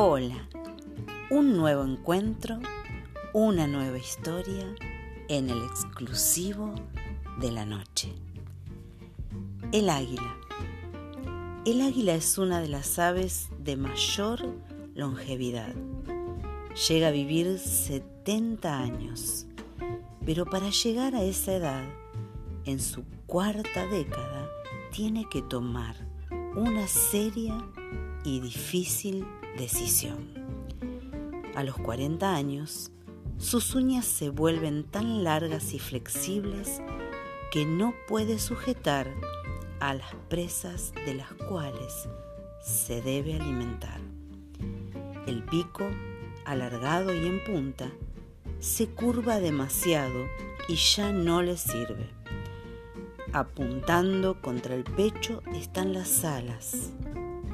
Hola, un nuevo encuentro, una nueva historia en el exclusivo de la noche. El águila. El águila es una de las aves de mayor longevidad. Llega a vivir 70 años, pero para llegar a esa edad, en su cuarta década, tiene que tomar una seria y difícil decisión. A los 40 años, sus uñas se vuelven tan largas y flexibles que no puede sujetar a las presas de las cuales se debe alimentar. El pico, alargado y en punta, se curva demasiado y ya no le sirve. Apuntando contra el pecho están las alas,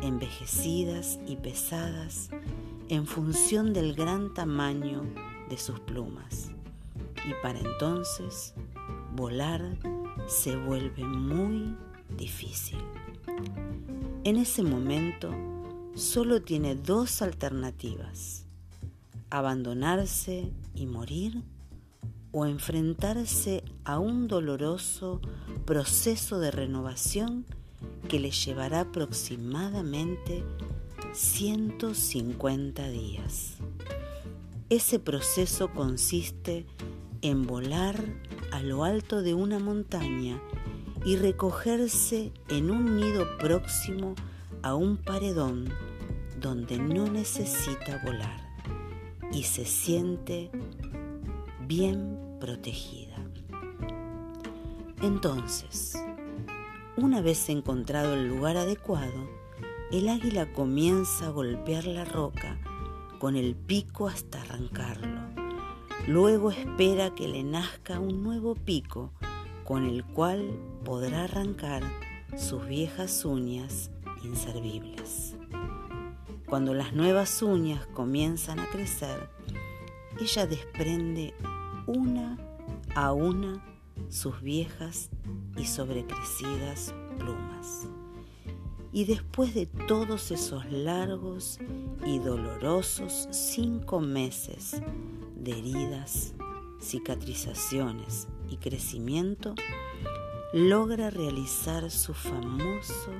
envejecidas y pesadas en función del gran tamaño de sus plumas. Y para entonces volar se vuelve muy difícil. En ese momento solo tiene dos alternativas, abandonarse y morir o enfrentarse a un doloroso proceso de renovación que le llevará aproximadamente 150 días. Ese proceso consiste en volar a lo alto de una montaña y recogerse en un nido próximo a un paredón donde no necesita volar y se siente bien protegida. Entonces, una vez encontrado el lugar adecuado, el águila comienza a golpear la roca con el pico hasta arrancarlo. Luego espera que le nazca un nuevo pico con el cual podrá arrancar sus viejas uñas inservibles. Cuando las nuevas uñas comienzan a crecer, ella desprende una a una sus viejas y sobrecrecidas plumas. Y después de todos esos largos y dolorosos cinco meses de heridas, cicatrizaciones y crecimiento, logra realizar su famoso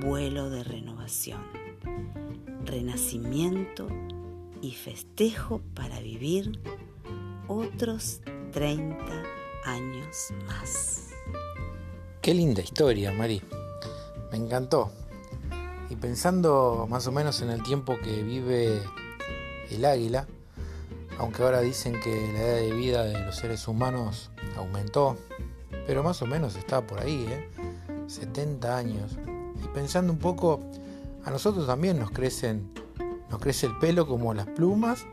vuelo de renovación, renacimiento y festejo para vivir otros 30 años más. Qué linda historia, Mari. Me encantó. Y pensando más o menos en el tiempo que vive el águila, aunque ahora dicen que la edad de vida de los seres humanos aumentó, pero más o menos está por ahí, ¿eh? 70 años. Y pensando un poco, a nosotros también nos crecen, nos crece el pelo como las plumas,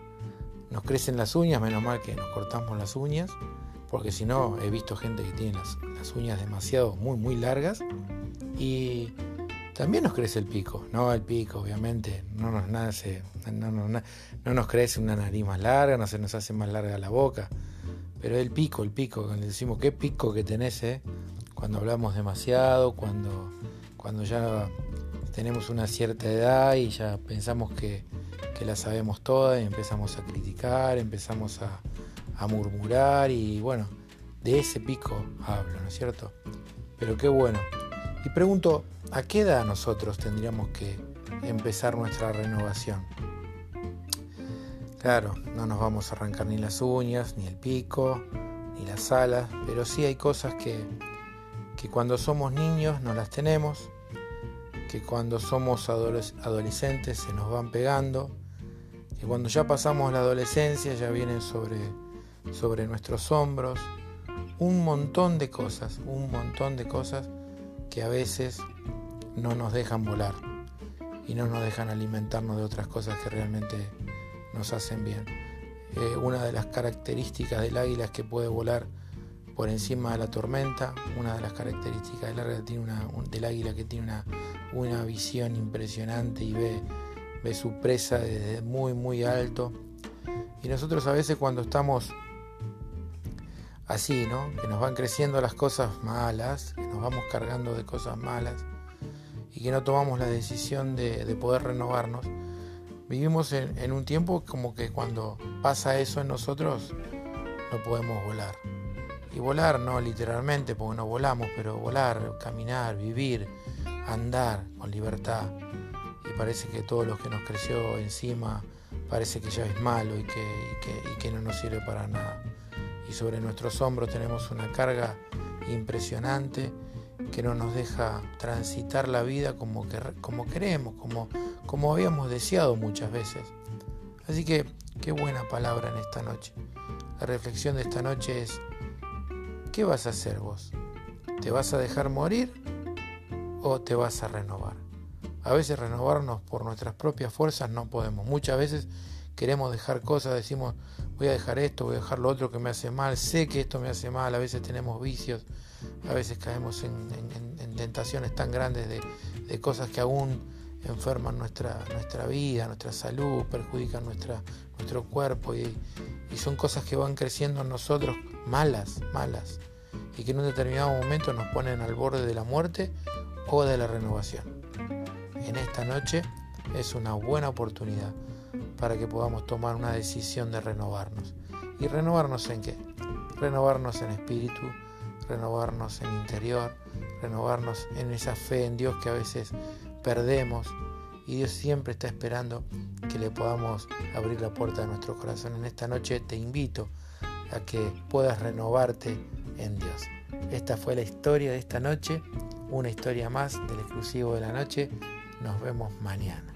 nos crecen las uñas, menos mal que nos cortamos las uñas, porque si no he visto gente que tiene las, las uñas demasiado muy muy largas y también nos crece el pico, no el pico obviamente, no nos nace, no, no, no nos crece una nariz más larga, no se nos hace más larga la boca, pero el pico, el pico, cuando decimos qué pico que tenés, eh? cuando hablamos demasiado, cuando, cuando ya tenemos una cierta edad y ya pensamos que, que la sabemos toda y empezamos a criticar, empezamos a, a murmurar y bueno, de ese pico hablo, ¿no es cierto? Pero qué bueno. Y pregunto, ¿a qué edad nosotros tendríamos que empezar nuestra renovación? Claro, no nos vamos a arrancar ni las uñas, ni el pico, ni las alas, pero sí hay cosas que, que cuando somos niños no las tenemos, que cuando somos adolescentes se nos van pegando, que cuando ya pasamos la adolescencia ya vienen sobre, sobre nuestros hombros, un montón de cosas, un montón de cosas que a veces no nos dejan volar y no nos dejan alimentarnos de otras cosas que realmente nos hacen bien. Eh, una de las características del águila es que puede volar por encima de la tormenta. Una de las características del águila, del águila que tiene una, una visión impresionante y ve, ve su presa desde muy muy alto. Y nosotros a veces cuando estamos así, ¿no? Que nos van creciendo las cosas malas, que nos vamos cargando de cosas malas y que no tomamos la decisión de, de poder renovarnos, Vivimos en, un tiempo como que cuando pasa eso en nosotros no podemos volar. Y volar no literalmente, porque no volamos, pero volar, caminar, vivir, andar con libertad. Y parece que todo lo que nos creció encima parece que ya es malo y que no nos sirve para nada. Y sobre nuestros hombros tenemos una carga impresionante que no nos deja transitar la vida como, que, como queremos, como, como habíamos deseado muchas veces. Así que qué buena palabra en esta noche. La reflexión de esta noche es, ¿qué vas a hacer vos? ¿Te vas a dejar morir o te vas a renovar? A veces renovarnos por nuestras propias fuerzas no podemos. Muchas veces queremos dejar cosas, decimos, voy a dejar esto, voy a dejar lo otro que me hace mal, sé que esto me hace mal, a veces tenemos vicios, a veces caemos en, tentaciones tan grandes de, cosas que aún enferman nuestra, nuestra vida, nuestra salud, perjudican nuestra, nuestro cuerpo y, y son cosas que van creciendo en nosotros malas, malas, y que en un determinado momento nos ponen al borde de la muerte o de la renovación. En esta noche es una buena oportunidad para que podamos tomar una decisión de renovarnos. ¿Y renovarnos en qué? Renovarnos en espíritu, renovarnos en interior, renovarnos en esa fe en Dios que a veces perdemos y Dios siempre está esperando que le podamos abrir la puerta de nuestro corazón. En esta noche te invito a que puedas renovarte en Dios. Esta fue la historia de esta noche, una historia más del exclusivo de la noche. Nos vemos mañana.